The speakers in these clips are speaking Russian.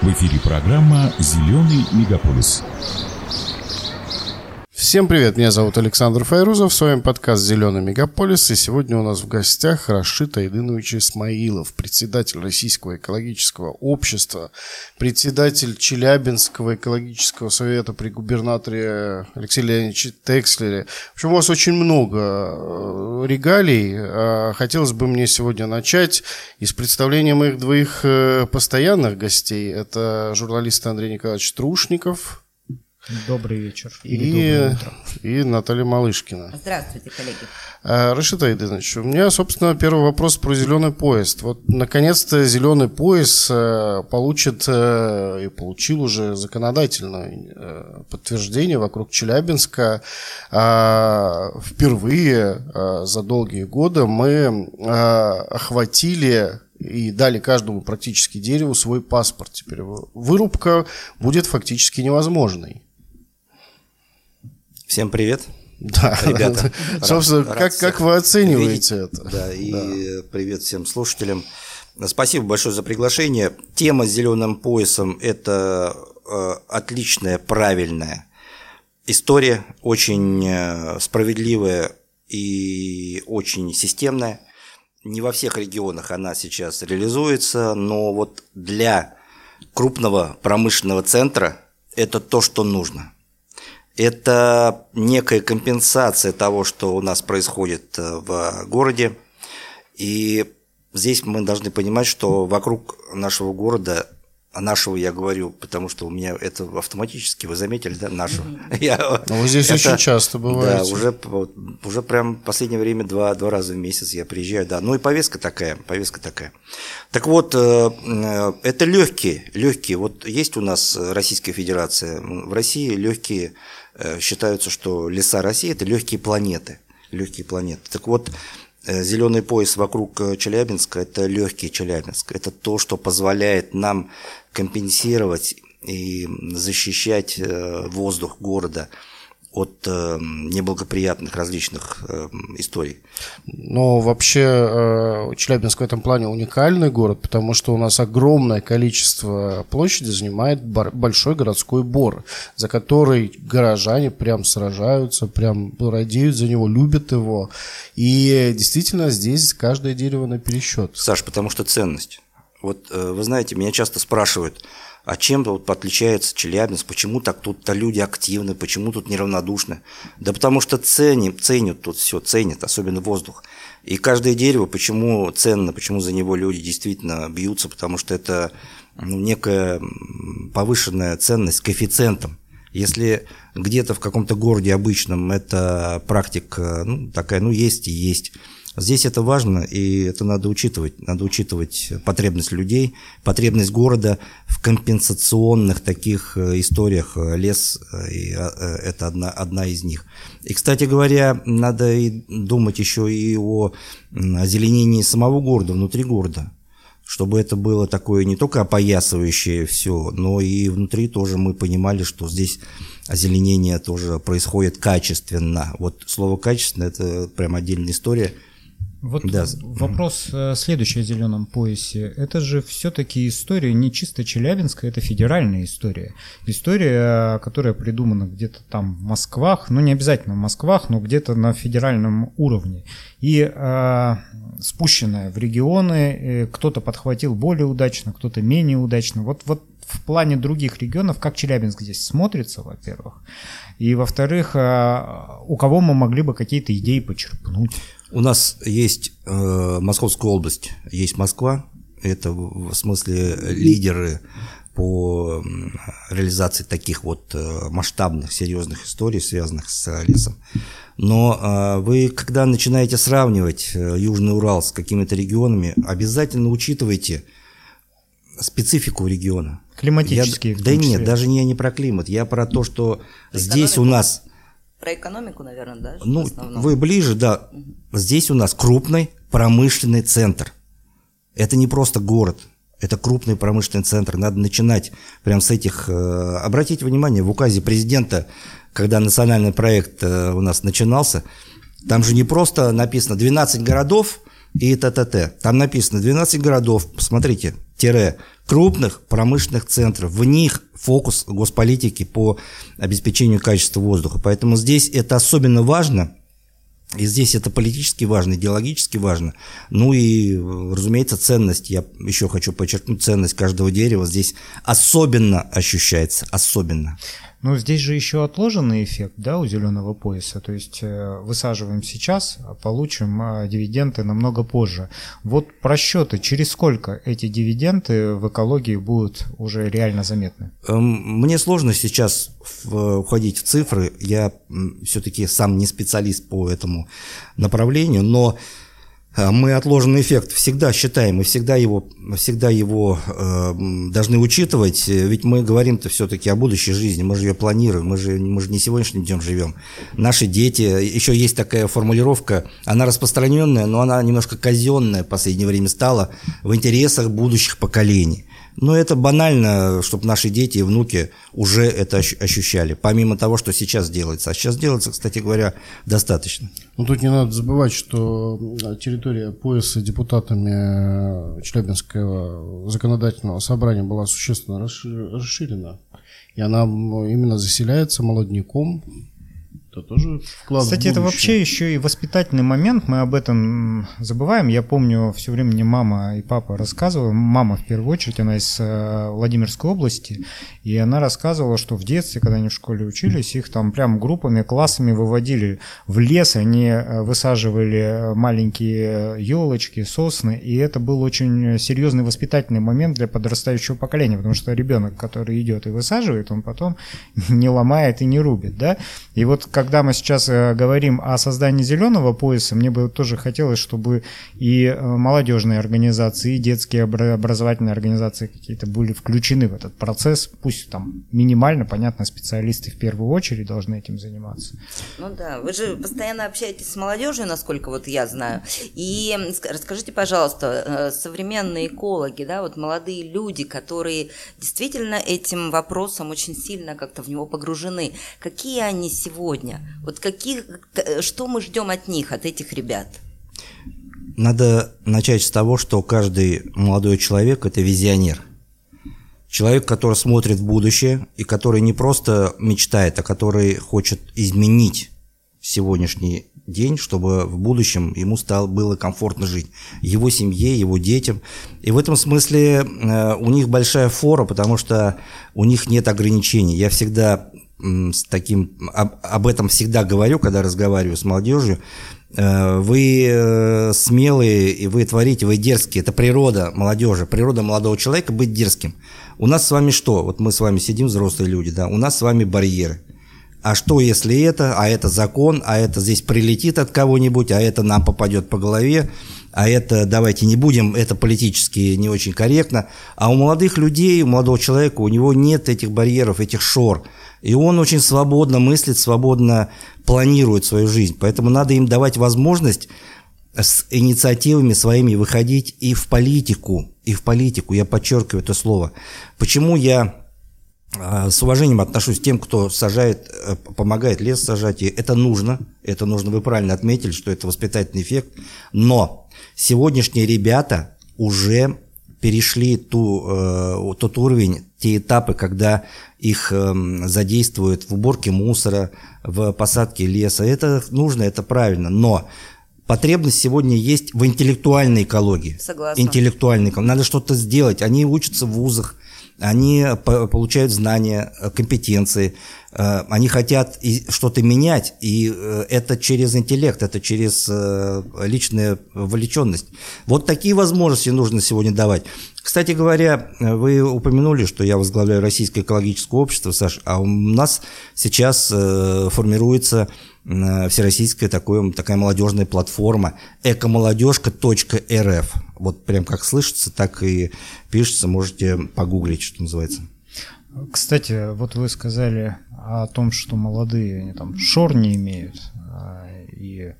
В эфире программа «Зеленый мегаполис». Всем привет, меня зовут Александр Файрузов, с вами подкаст «Зеленый мегаполис», и сегодня у нас в гостях Рашид Айдынович Исмаилов, председатель Российского экологического общества, председатель Челябинского экологического совета при губернаторе Алексее Леонидовиче Текслере. В общем, у вас очень много э, регалий. А хотелось бы мне сегодня начать из представления моих двоих э, постоянных гостей. Это журналист Андрей Николаевич Трушников, Добрый вечер. И, и Наталья Малышкина. Здравствуйте, коллеги. А, Рашид Айдынович, у меня, собственно, первый вопрос про зеленый поезд. Вот, наконец-то зеленый поезд э, получит э, и получил уже законодательное э, подтверждение вокруг Челябинска. А, впервые за долгие годы мы охватили и дали каждому практически дереву свой паспорт. Теперь вырубка будет фактически невозможной. Всем привет. Да, ребята. Собственно, рад, как, как вы оцениваете видеть. это? Да, и да. привет всем слушателям. Спасибо большое за приглашение. Тема с зеленым поясом – это э, отличная, правильная история, очень э, справедливая и очень системная. Не во всех регионах она сейчас реализуется, но вот для крупного промышленного центра это то, что нужно – это некая компенсация того, что у нас происходит э, в городе. И здесь мы должны понимать, что вокруг нашего города а нашего я говорю, потому что у меня это автоматически, вы заметили, да, нашего. Mm-hmm. Я, ну, вы здесь это, очень часто бываете. Да, уже, уже прям в последнее время два, два раза в месяц я приезжаю, да. Ну и повестка такая, повестка такая. Так вот, э, э, это легкие, легкие. Вот есть у нас Российская Федерация, в России легкие считаются, что леса России – это легкие планеты. Легкие планеты. Так вот, э, зеленый пояс вокруг э, Челябинска – это легкий Челябинск. Это то, что позволяет нам компенсировать и защищать воздух города – от э, неблагоприятных различных э, историй. Но вообще э, Челябинск в этом плане уникальный город, потому что у нас огромное количество площади занимает большой городской бор, за который горожане прям сражаются, прям радеют за него, любят его. И действительно здесь каждое дерево на пересчет. Саш, потому что ценность. Вот э, вы знаете, меня часто спрашивают – а чем вот отличается Челябинск, почему так тут-то люди активны, почему тут неравнодушны? Да потому что ценим, ценят тут все, ценят, особенно воздух. И каждое дерево, почему ценно, почему за него люди действительно бьются, потому что это ну, некая повышенная ценность коэффициентом. Если где-то в каком-то городе обычном эта практика ну, такая, ну есть и есть, Здесь это важно, и это надо учитывать. Надо учитывать потребность людей, потребность города в компенсационных таких э, историях. Лес э, и э, это одна, одна из них. И, кстати говоря, надо и думать еще и о озеленении самого города, внутри города чтобы это было такое не только опоясывающее все, но и внутри тоже мы понимали, что здесь озеленение тоже происходит качественно. Вот слово качественно это прям отдельная история – вот да. вопрос э, следующий о зеленом поясе. Это же все-таки история не чисто челябинская, это федеральная история. История, которая придумана где-то там в Москвах, ну не обязательно в Москвах, но где-то на федеральном уровне. И э, спущенная в регионы, э, кто-то подхватил более удачно, кто-то менее удачно. Вот, вот в плане других регионов, как Челябинск здесь смотрится, во-первых, и во-вторых, э, у кого мы могли бы какие-то идеи почерпнуть. У нас есть э, Московская область, есть Москва, это в смысле лидеры по реализации таких вот э, масштабных, серьезных историй, связанных с лесом. Но э, вы, когда начинаете сравнивать э, Южный Урал с какими-то регионами, обязательно учитывайте специфику региона. Климатические. Я, да нет, даже не, не про климат. Я про то, что здесь у нас про экономику, наверное, да? Ну, вы ближе, да. Угу. Здесь у нас крупный промышленный центр. Это не просто город, это крупный промышленный центр. Надо начинать прямо с этих... Э, обратите внимание, в указе президента, когда национальный проект э, у нас начинался, там же не просто написано 12 городов и т.т.т. Там написано 12 городов, посмотрите, крупных промышленных центров. В них фокус госполитики по обеспечению качества воздуха. Поэтому здесь это особенно важно. И здесь это политически важно, идеологически важно. Ну и, разумеется, ценность. Я еще хочу подчеркнуть, ценность каждого дерева здесь особенно ощущается. Особенно. Ну, здесь же еще отложенный эффект, да, у зеленого пояса. То есть э, высаживаем сейчас, а получим э, дивиденды намного позже. Вот просчеты, через сколько эти дивиденды в экологии будут уже реально заметны? Эм, мне сложно сейчас входить в цифры. Я все-таки сам не специалист по этому направлению, но мы отложенный эффект всегда считаем и всегда его, всегда его э, должны учитывать, ведь мы говорим-то все-таки о будущей жизни, мы же ее планируем, мы же, мы же не сегодняшним днем живем. Наши дети, еще есть такая формулировка, она распространенная, но она немножко казенная в последнее время стала в интересах будущих поколений. Но это банально, чтобы наши дети и внуки уже это ощущали, помимо того, что сейчас делается. А сейчас делается, кстати говоря, достаточно. Ну, тут не надо забывать, что территория пояса депутатами Челябинского законодательного собрания была существенно расширена. И она именно заселяется молодняком, это тоже вклад Кстати, это вообще еще и воспитательный момент, мы об этом забываем. Я помню, все время мне мама и папа рассказывали, мама в первую очередь, она из э, Владимирской области, и она рассказывала, что в детстве, когда они в школе учились, их там прям группами, классами выводили в лес, они э, высаживали маленькие елочки, сосны, и это был очень серьезный воспитательный момент для подрастающего поколения, потому что ребенок, который идет и высаживает, он потом не ломает и не рубит, да, и вот когда мы сейчас э, говорим о создании зеленого пояса, мне бы тоже хотелось, чтобы и э, молодежные организации, и детские образовательные организации какие-то были включены в этот процесс. Пусть там минимально, понятно, специалисты в первую очередь должны этим заниматься. Ну да, вы же постоянно общаетесь с молодежью, насколько вот я знаю. И расскажите, пожалуйста, э, современные экологи, да, вот молодые люди, которые действительно этим вопросом очень сильно как-то в него погружены, какие они сегодня? Сегодня? Вот каких, что мы ждем от них, от этих ребят? Надо начать с того, что каждый молодой человек – это визионер. Человек, который смотрит в будущее и который не просто мечтает, а который хочет изменить сегодняшний день, чтобы в будущем ему стало, было комфортно жить. Его семье, его детям. И в этом смысле э, у них большая фора, потому что у них нет ограничений. Я всегда с таким, об, об этом всегда говорю, когда разговариваю с молодежью, э, вы э, смелые, и вы творите, вы дерзкие. Это природа молодежи, природа молодого человека быть дерзким. У нас с вами что? Вот мы с вами сидим, взрослые люди, да, у нас с вами барьеры. А что, если это, а это закон, а это здесь прилетит от кого-нибудь, а это нам попадет по голове, а это, давайте не будем, это политически не очень корректно. А у молодых людей, у молодого человека, у него нет этих барьеров, этих шор – и он очень свободно мыслит, свободно планирует свою жизнь. Поэтому надо им давать возможность с инициативами своими выходить и в политику, и в политику, я подчеркиваю это слово. Почему я а, с уважением отношусь к тем, кто сажает, э, помогает лес сажать, и это нужно, это нужно, вы правильно отметили, что это воспитательный эффект, но сегодняшние ребята уже перешли ту, э, тот уровень, те этапы, когда их э, задействуют в уборке мусора, в посадке леса. Это нужно, это правильно, но потребность сегодня есть в интеллектуальной экологии. Согласна. Интеллектуальной экологии. Надо что-то сделать. Они учатся в вузах, они получают знания, э, компетенции, э, они хотят что-то менять, и э, это через интеллект, это через личную вовлеченность. Вот такие возможности нужно сегодня давать. Кстати говоря, вы упомянули, что я возглавляю Российское экологическое общество, Саш, а у нас сейчас формируется всероссийская такое, такая молодежная платформа экомолодежка.рф. Вот прям как слышится, так и пишется, можете погуглить, что называется. Кстати, вот вы сказали о том, что молодые они там шор не имеют а, и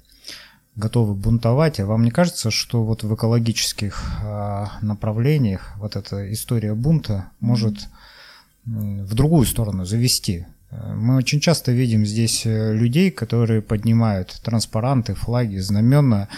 готовы бунтовать. А вам не кажется, что вот в экологических а, направлениях вот эта история бунта может в другую сторону завести? Мы очень часто видим здесь э, людей, которые поднимают транспаранты, флаги, знамена,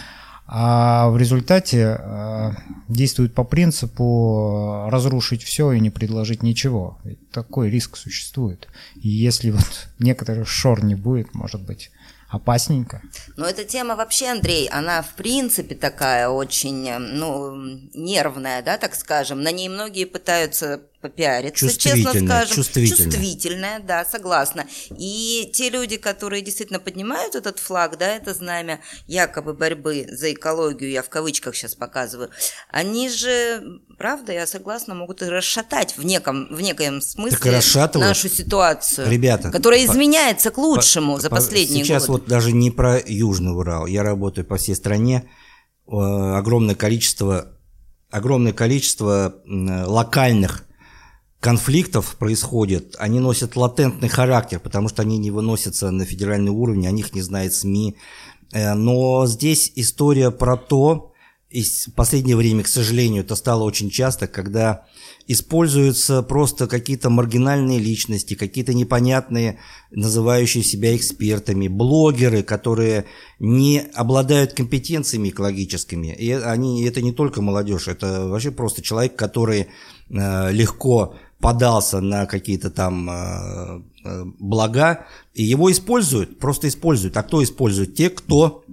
а в результате э, действует по принципу разрушить все и не предложить ничего. Ведь такой риск существует. И если вот некоторых шор не будет, может быть, опасненько. Но эта тема вообще, Андрей, она в принципе такая очень, ну, нервная, да, так скажем. На ней многие пытаются попиариться, честно скажем. Чувствительная. Чувствительная, да, согласна. И те люди, которые действительно поднимают этот флаг, да, это знамя якобы борьбы за экологию, я в кавычках сейчас показываю, они же, правда, я согласна, могут и расшатать в неком, в некоем смысле нашу ситуацию, Ребята, которая изменяется к лучшему по, за последние сейчас годы. вот даже не про Южный Урал, я работаю по всей стране, э, огромное количество огромное количество локальных конфликтов происходит, они носят латентный характер, потому что они не выносятся на федеральный уровень, о них не знает СМИ. Э, но здесь история про то, и в последнее время, к сожалению, это стало очень часто, когда используются просто какие-то маргинальные личности, какие-то непонятные, называющие себя экспертами, блогеры, которые не обладают компетенциями экологическими. И они, это не только молодежь, это вообще просто человек, который легко подался на какие-то там э, э, блага, и его используют, просто используют. А кто использует? Те, кто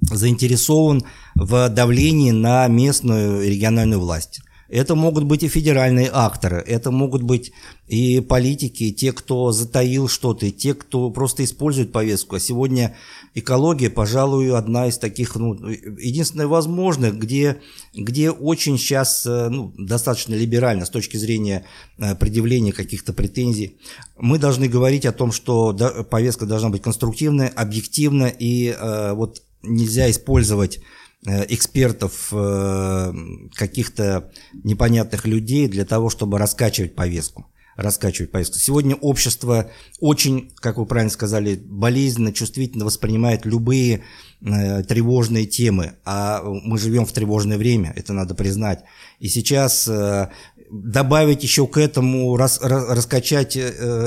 заинтересован в давлении на местную региональную власть. Это могут быть и федеральные акторы, это могут быть и политики, те, кто затаил что-то, и те, кто просто использует повестку. А сегодня экология, пожалуй, одна из таких, ну, единственная возможных, где, где очень сейчас э, ну, достаточно либерально с точки зрения э, предъявления каких-то претензий. Мы должны говорить о том, что повестка должна быть конструктивная, объективна, и э, вот нельзя использовать экспертов, э, каких-то непонятных людей для того, чтобы раскачивать повестку раскачивать повестку. Сегодня общество очень, как вы правильно сказали, болезненно, чувствительно воспринимает любые э, тревожные темы, а мы живем в тревожное время, это надо признать. И сейчас э, добавить еще к этому, рас, раскачать э,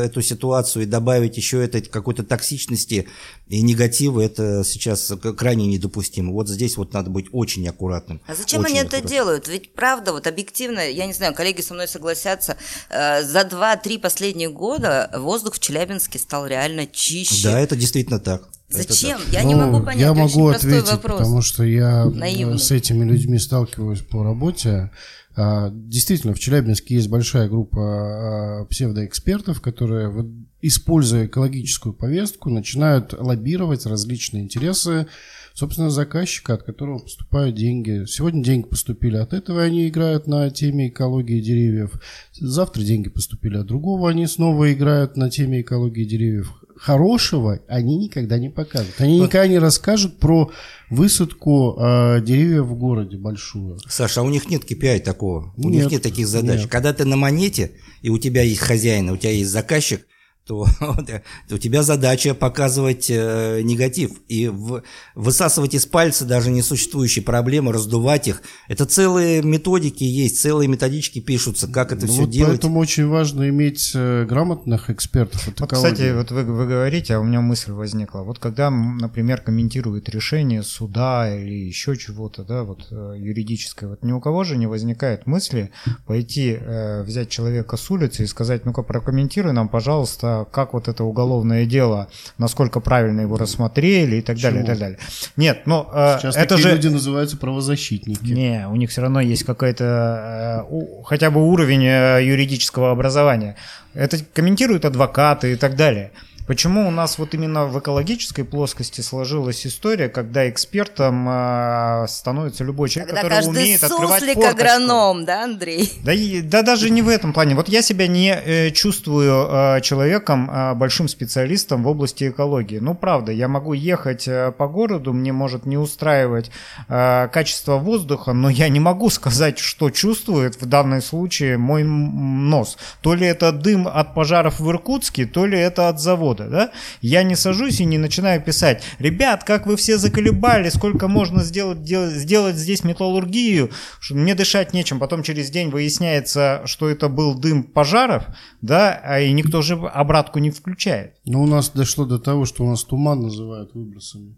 эту ситуацию и добавить еще этой какой-то токсичности и негатива, это сейчас крайне недопустимо. Вот здесь вот надо быть очень аккуратным. А зачем они аккуратным. это делают? Ведь правда, вот объективно, я не знаю, коллеги со мной согласятся, э, за 2-3 последних года воздух в Челябинске стал реально чище. Да, это действительно так. Зачем? Я ну, не могу понять. Я могу очень ответить, вопрос. потому что я Наивный. с этими людьми сталкиваюсь по работе. А, действительно, в Челябинске есть большая группа а, псевдоэкспертов, которые, используя экологическую повестку, начинают лоббировать различные интересы, собственно, заказчика, от которого поступают деньги. Сегодня деньги поступили от этого, они играют на теме экологии деревьев. Завтра деньги поступили от другого, они снова играют на теме экологии деревьев хорошего они никогда не покажут. Они никогда не расскажут про высадку э, деревьев в городе большую. Саша, а у них нет KPI такого. У нет, них нет таких задач. Нет. Когда ты на монете, и у тебя есть хозяин, у тебя есть заказчик, то у тебя задача показывать э, негатив и в, высасывать из пальца даже несуществующие проблемы, раздувать их. Это целые методики есть, целые методички пишутся, как это ну, все вот делать. Поэтому очень важно иметь э, грамотных экспертов. Вот, кстати, вот вы, вы говорите, а у меня мысль возникла. Вот когда, например, комментируют решение суда или еще чего-то, да, вот э, юридическое, вот ни у кого же не возникает мысли пойти э, взять человека с улицы и сказать, ну-ка прокомментируй нам, пожалуйста, как вот это уголовное дело, насколько правильно его рассмотрели и так Почему? далее, и так далее. Нет, но э, Сейчас это же... люди называются правозащитники. Не, у них все равно есть какой-то э, хотя бы уровень э, юридического образования. Это комментируют адвокаты и так далее. Почему у нас вот именно в экологической плоскости сложилась история, когда экспертом э, становится любой человек, когда который умеет открывать форточку? агроном, да, Андрей? Да, да даже не в этом плане. Вот я себя не э, чувствую э, человеком, э, большим специалистом в области экологии. Ну, правда, я могу ехать э, по городу, мне может не устраивать э, качество воздуха, но я не могу сказать, что чувствует в данном случае мой нос. То ли это дым от пожаров в Иркутске, то ли это от завода года, да, я не сажусь и не начинаю писать, ребят, как вы все заколебали, сколько можно сделать, делать, сделать здесь металлургию, что мне дышать нечем, потом через день выясняется, что это был дым пожаров, да, а и никто же обратку не включает. Ну, у нас дошло до того, что у нас туман называют выбросами.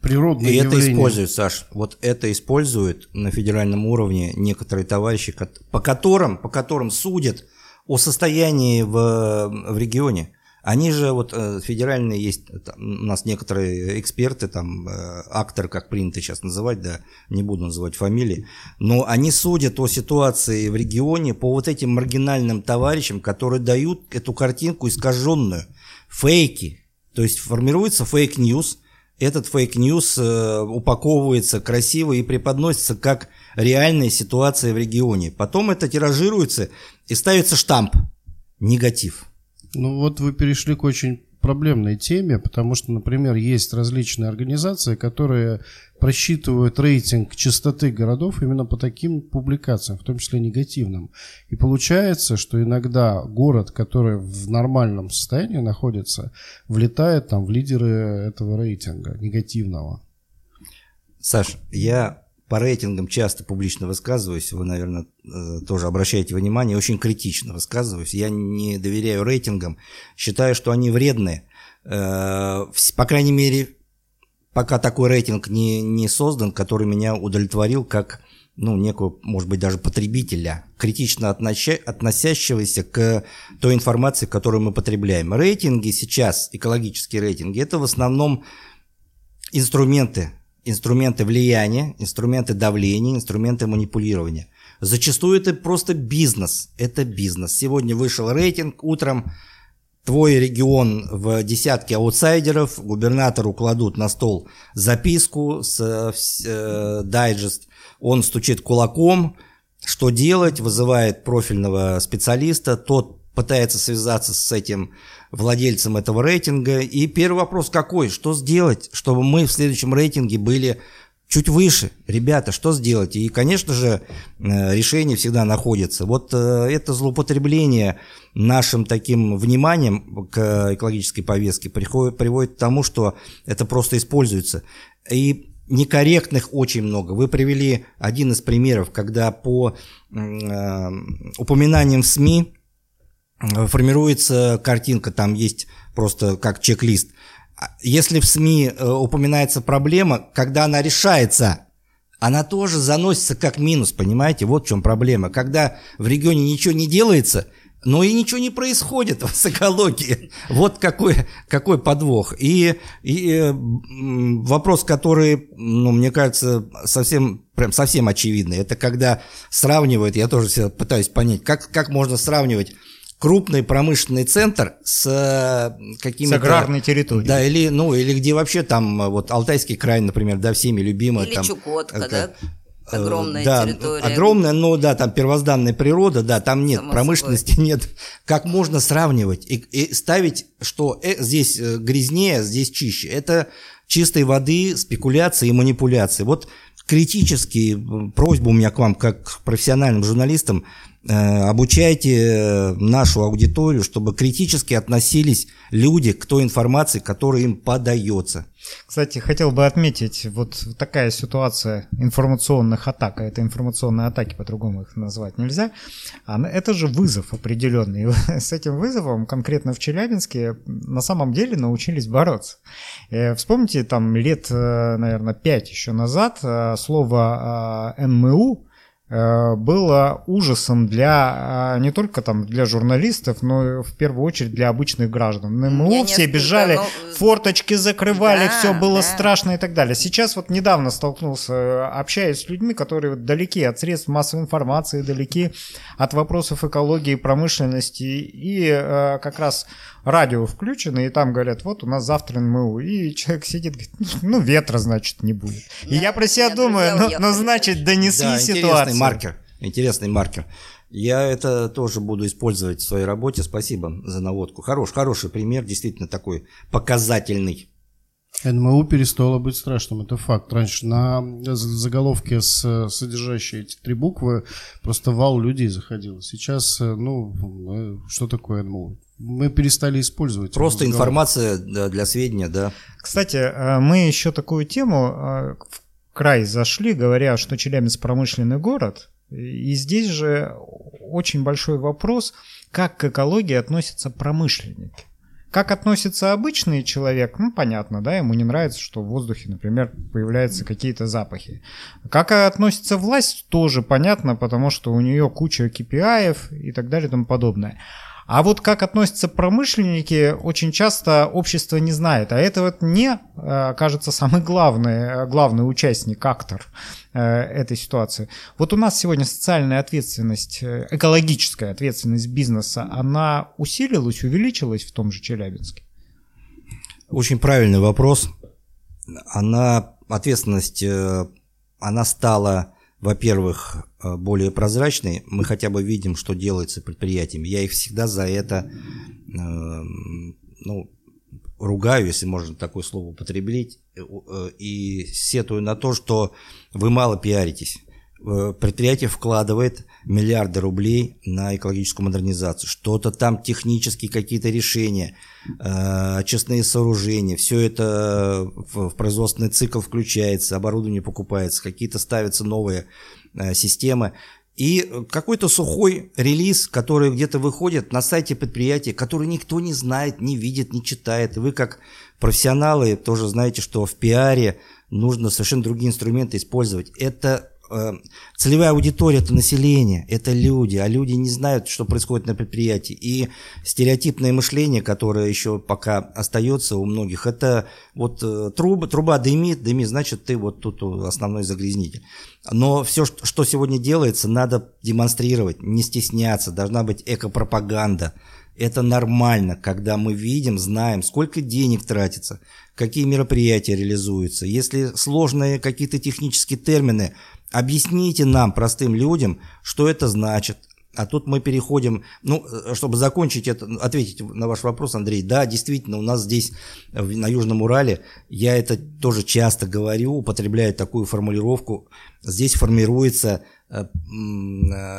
природное И это явление. используют, Саш, вот это используют на федеральном уровне некоторые товарищи, по которым, по которым судят о состоянии в, в регионе. Они же, вот э, федеральные есть, э, у нас некоторые эксперты, там, э, акторы, как принято сейчас называть, да, не буду называть фамилии, но они судят о ситуации в регионе по вот этим маргинальным товарищам, которые дают эту картинку искаженную, фейки. То есть формируется fake news, этот fake news э, упаковывается красиво и преподносится как реальная ситуация в регионе. Потом это тиражируется и ставится штамп «негатив». Ну вот вы перешли к очень проблемной теме, потому что, например, есть различные организации, которые просчитывают рейтинг чистоты городов именно по таким публикациям, в том числе негативным. И получается, что иногда город, который в нормальном состоянии находится, влетает там в лидеры этого рейтинга негативного. Саш, я по рейтингам часто публично высказываюсь, вы, наверное, э, тоже обращаете внимание, очень критично высказываюсь. Я не доверяю рейтингам, считаю, что они вредны. Э, По крайней мере, пока такой рейтинг не, не создан, который меня удовлетворил как ну, некого, может быть, даже потребителя, критично относя- относящегося к той информации, которую мы потребляем. Рейтинги сейчас, экологические рейтинги, это в основном инструменты, инструменты влияния, инструменты давления, инструменты манипулирования. Зачастую это просто бизнес. Это бизнес. Сегодня вышел рейтинг, утром твой регион в десятке аутсайдеров, губернатору кладут на стол записку с э, э, дайджест, он стучит кулаком, что делать, вызывает профильного специалиста, тот пытается связаться с этим владельцем этого рейтинга. И первый вопрос какой? Что сделать, чтобы мы в следующем рейтинге были чуть выше. Ребята, что сделать? И, конечно же, э, решение всегда находится. Вот э, это злоупотребление нашим таким вниманием к экологической повестке приходит, приводит к тому, что это просто используется. И некорректных очень много. Вы привели один из примеров, когда по э, упоминаниям в СМИ формируется картинка, там есть просто как чек-лист. А Если в СМИ э, упоминается проблема, когда она решается, она тоже заносится как минус, понимаете? Вот в чем проблема. Когда в регионе ничего не делается, но и ничего не происходит с экологией. Вот какой, какой подвох. И, и э, вопрос, который, ну, мне кажется, совсем, прям совсем очевидный, это когда сравнивают, я тоже пытаюсь понять, как, как можно сравнивать крупный промышленный центр с э, какими-то... С аграрной территорией. Да, или, ну, или где вообще там, э, вот Алтайский край, например, да, всеми любимый. Или там, Чукотка, э, да? э, Огромная да, территория. Огромная, но да, там первозданная природа, да, там нет Само промышленности, нет. Как можно сравнивать и, и ставить, что э, здесь грязнее, здесь чище? Это чистой воды спекуляции и манипуляции. Вот критически м, просьба у меня к вам, как к профессиональным журналистам, обучайте э, нашу аудиторию, чтобы критически относились люди к той информации, которая им подается. Кстати, хотел бы отметить, вот такая ситуация информационных атак, а это информационные атаки, по-другому их назвать нельзя, она- это же вызов определенный. С этим вызовом конкретно в Челябинске на самом деле научились бороться. Э, Вспомните, там лет, э, наверное, пять еще назад э, слово э, НМУ э, было ужасом для э, не только там для журналистов, но и в первую очередь для обычных граждан. Я все бежали, ну, форточки закрывали, да, все было да. страшно и так далее. Сейчас вот недавно столкнулся, э, общаясь с людьми, которые далеки от средств массовой информации, далеки от вопросов экологии, промышленности, и э, как раз радио включено, и там говорят, вот у нас завтра НМУ, и человек сидит, говорит, ну ветра, значит, не будет. И Да, я про себя думаю, ну, ну значит, донесли Да, интересный ситуацию. маркер. Интересный маркер. Я это тоже буду использовать в своей работе. Спасибо за наводку. Хорош, хороший пример, действительно такой показательный. НМУ перестало быть страшным, это факт. Раньше на заголовке, с, содержащие эти три буквы, просто вал людей заходил. Сейчас, э, ну, э, что такое НМУ? Мы перестали использовать. Просто информация для сведения, да. Кстати, э, мы еще такую тему в край зашли, говоря, что Челябинск промышленный город. И здесь же очень большой вопрос, как к экологии относятся промышленники. Как относится обычный человек, ну, понятно, да, ему не нравится, что в воздухе, например, появляются какие-то запахи. Как относится власть, тоже понятно, потому что у нее куча KPI и так далее и тому подобное. А вот как относятся промышленники, очень часто общество не знает. А это вот не, э, кажется, самый главный, э, главный участник, актор э, этой ситуации. Вот у нас сегодня социальная ответственность, экологическая ответственность бизнеса, она усилилась, увеличилась в том же Челябинске? Очень правильный вопрос. Она, ответственность, она стала во-первых, э, более прозрачные, мы хотя бы видим, что делается предприятиями. Я их всегда за это э, ну, ругаю, если можно такое слово употреблять, э, и сетую на то, что вы мало пиаритесь. Э, предприятие вкладывает миллиарды рублей на экологическую модернизацию. Что-то там технические какие-то решения, э, очистные сооружения, все это в производственный цикл включается, оборудование покупается, какие-то ставятся новые э, системы. И какой-то сухой релиз, который где-то выходит на сайте предприятия, который никто не знает, не видит, не читает. Вы как профессионалы тоже знаете, что в пиаре нужно совершенно другие инструменты использовать. Это целевая аудитория это население, это люди, а люди не знают, что происходит на предприятии. И стереотипное мышление, которое еще пока остается у многих, это вот э, труба, труба дымит, дымит, значит ты вот тут основной загрязнитель. Но все, что сегодня делается, надо демонстрировать, не стесняться, должна быть экопропаганда. Это нормально, когда мы видим, знаем, сколько денег тратится, какие мероприятия реализуются. Если сложные какие-то технические термины, Объясните нам, простым людям, что это значит. А тут мы переходим, ну, э, чтобы закончить это, ответить на ваш вопрос, Андрей, да, действительно, у нас здесь, на Южном Урале, я это тоже часто говорю, употребляю такую формулировку, здесь формируется э, э,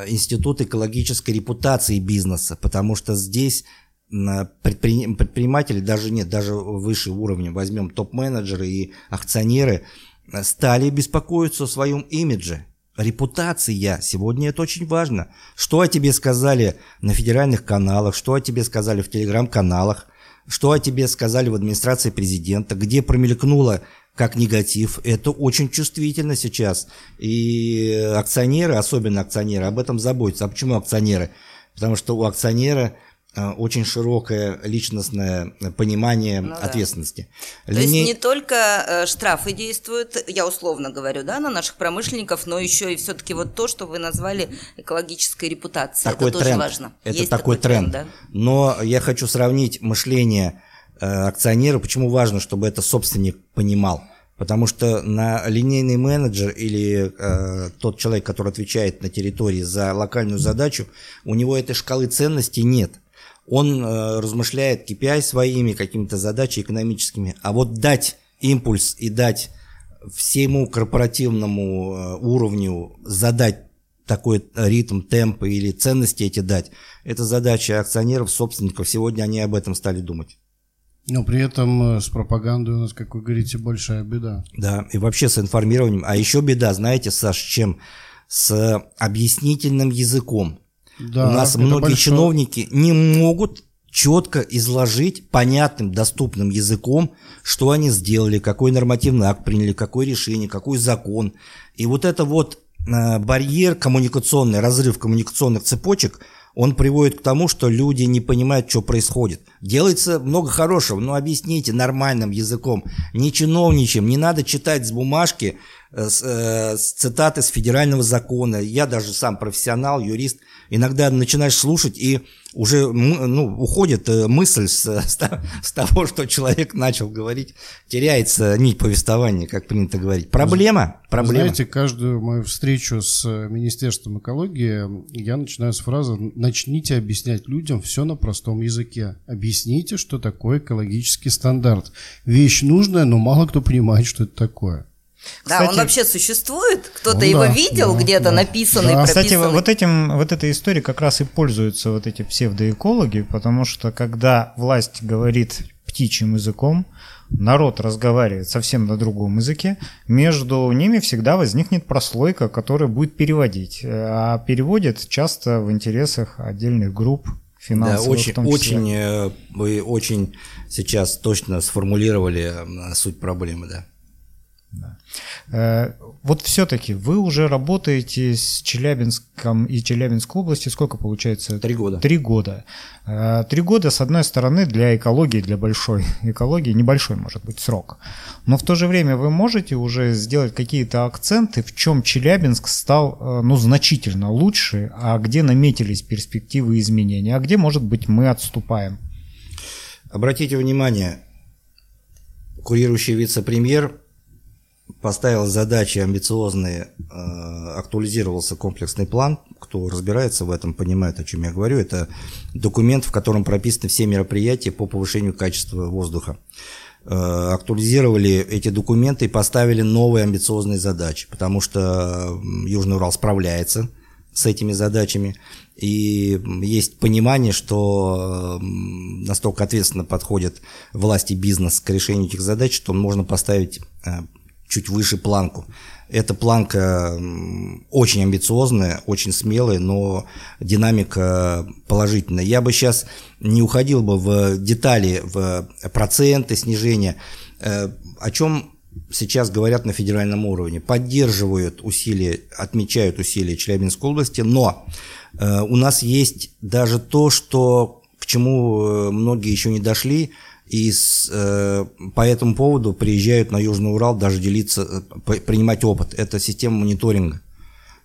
институт экологической репутации бизнеса, потому что здесь предприниматели, даже нет, даже выше уровня, возьмем топ-менеджеры и акционеры – стали беспокоиться о своем имидже. Репутация. Сегодня это очень важно. Что о тебе сказали на федеральных каналах, что о тебе сказали в телеграм-каналах, что о тебе сказали в администрации президента, где промелькнуло как негатив. Это очень чувствительно сейчас. И акционеры, особенно акционеры, об этом заботятся. А почему акционеры? Потому что у акционера очень широкое личностное понимание ну, ответственности. Да. То Лине... есть не только э, штрафы действуют, я условно говорю, да, на наших промышленников, но еще и все-таки вот то, что вы назвали экологической репутацией. Такой это тренд. тоже важно. Это Есть такой, такой тренд. тренд да? Но я хочу сравнить мышление э, акционера. Почему важно, чтобы это собственник понимал? Потому что на линейный менеджер или э, тот человек, который отвечает на территории за локальную задачу, у него этой шкалы ценностей нет он э, размышляет KPI своими какими-то задачами экономическими, а вот дать импульс и дать всему корпоративному э, уровню задать такой ритм, темп или ценности эти дать, это задача акционеров, собственников. Сегодня они об этом стали думать. Но при этом э, с пропагандой у нас, как вы говорите, большая беда. Да, и вообще с информированием. А еще беда, знаете, Саш, чем? С объяснительным языком. Да, У нас многие большое... чиновники не могут четко изложить понятным, доступным языком, что они сделали, какой нормативный акт приняли, какое решение, какой закон. И вот это вот э, барьер коммуникационный, разрыв коммуникационных цепочек, он приводит к тому, что люди не понимают, что происходит. Делается много хорошего, но объясните нормальным языком, не чиновничьим, не надо читать с бумажки, э, с, э, с цитаты с федерального закона. Я даже сам профессионал, юрист – иногда начинаешь слушать, и уже ну, уходит э, мысль с, с того, что человек начал говорить, теряется нить повествования, как принято говорить. Проблема, проблема. Знаете, каждую мою встречу с Министерством экологии я начинаю с фразы «начните объяснять людям все на простом языке». Объясните, что такое экологический стандарт. Вещь нужная, но мало кто понимает, что это такое. Кстати, да, он вообще существует? Кто-то ну, его да, видел да, где-то да. написанный, да. Кстати, вот этим, вот этой историей как раз и пользуются вот эти псевдоэкологи, потому что когда власть говорит птичьим языком, народ разговаривает совсем на другом языке, между ними всегда возникнет прослойка, которая будет переводить. А переводит часто в интересах отдельных групп финансовых Да, очень, в том числе. очень, э, вы очень сейчас точно сформулировали э, суть проблемы, да. Э, Вот все-таки вы уже работаете с Челябинском и Челябинской области. Сколько получается? Три года. Три года. Э, Три года, с одной стороны, для экологии, для большой экологии, небольшой, может быть, срок. Но в то же время вы можете уже сделать какие-то акценты, в чем Челябинск стал э, ну, значительно лучше, а где наметились перспективы изменения, а где, может быть, мы отступаем. Обратите внимание, курирующий вице-премьер поставил задачи амбициозные, э, актуализировался комплексный план. Кто разбирается в этом, понимает, о чем я говорю. Это документ, в котором прописаны все мероприятия по повышению качества воздуха. Э, Актуализировали эти документы и поставили новые амбициозные задачи, потому что Южный Урал справляется с этими задачами. И есть понимание, что настолько ответственно подходят власти бизнес к решению этих задач, что можно поставить э, чуть выше планку. Эта планка очень амбициозная, очень смелая, но динамика положительная. Я бы сейчас не уходил бы в детали, в проценты снижения. Э, О чем сейчас говорят на федеральном уровне? Поддерживают усилия, отмечают усилия Челябинской области, но э, у нас есть даже то, что к чему э, многие еще не дошли, и с, э, по этому поводу приезжают на Южный Урал даже делиться, э, принимать опыт. Это система мониторинга.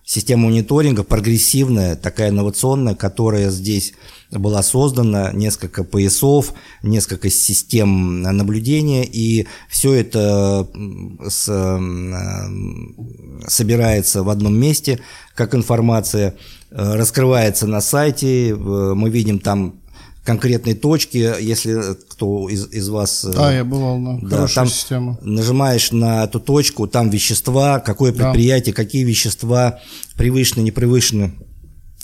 Система мониторинга прогрессивная, такая инновационная, которая здесь была создана, несколько поясов, несколько систем наблюдения, и все это с, м, собирается в одном месте, как информация, э, раскрывается на сайте, э, мы видим там конкретные точки, если кто из, из вас... э, Да, я бывал на да, хорошая там система. нажимаешь на эту точку, там вещества, какое Да. предприятие, какие вещества превышены, не превышены.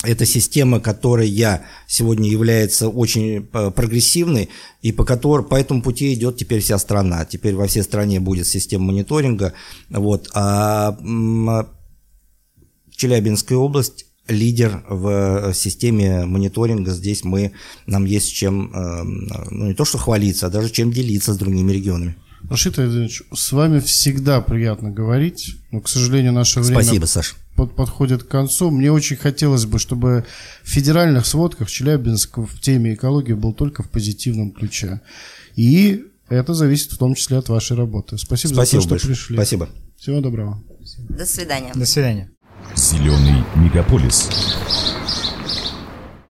Это система, которая сегодня является очень э, прогрессивной, и по, которой, по этому пути идет теперь вся страна. Теперь во всей стране будет система мониторинга. Вот. А м, Челябинская область лидер в системе мониторинга. Здесь мы, нам есть чем, э, ну не то что хвалиться, а даже чем делиться с другими регионами. Рашид Айденович, с вами всегда приятно говорить, но, к сожалению, наше время Спасибо, Саш. под- подходит к концу. Мне очень хотелось бы, чтобы в федеральных сводках Челябинск в теме экологии был только в позитивном ключе. И это зависит в том числе от вашей работы. Спасибо, Спасибо за то, что большое. пришли. Спасибо. Всего доброго. До свидания. До свидания. Зеленый мегаполис.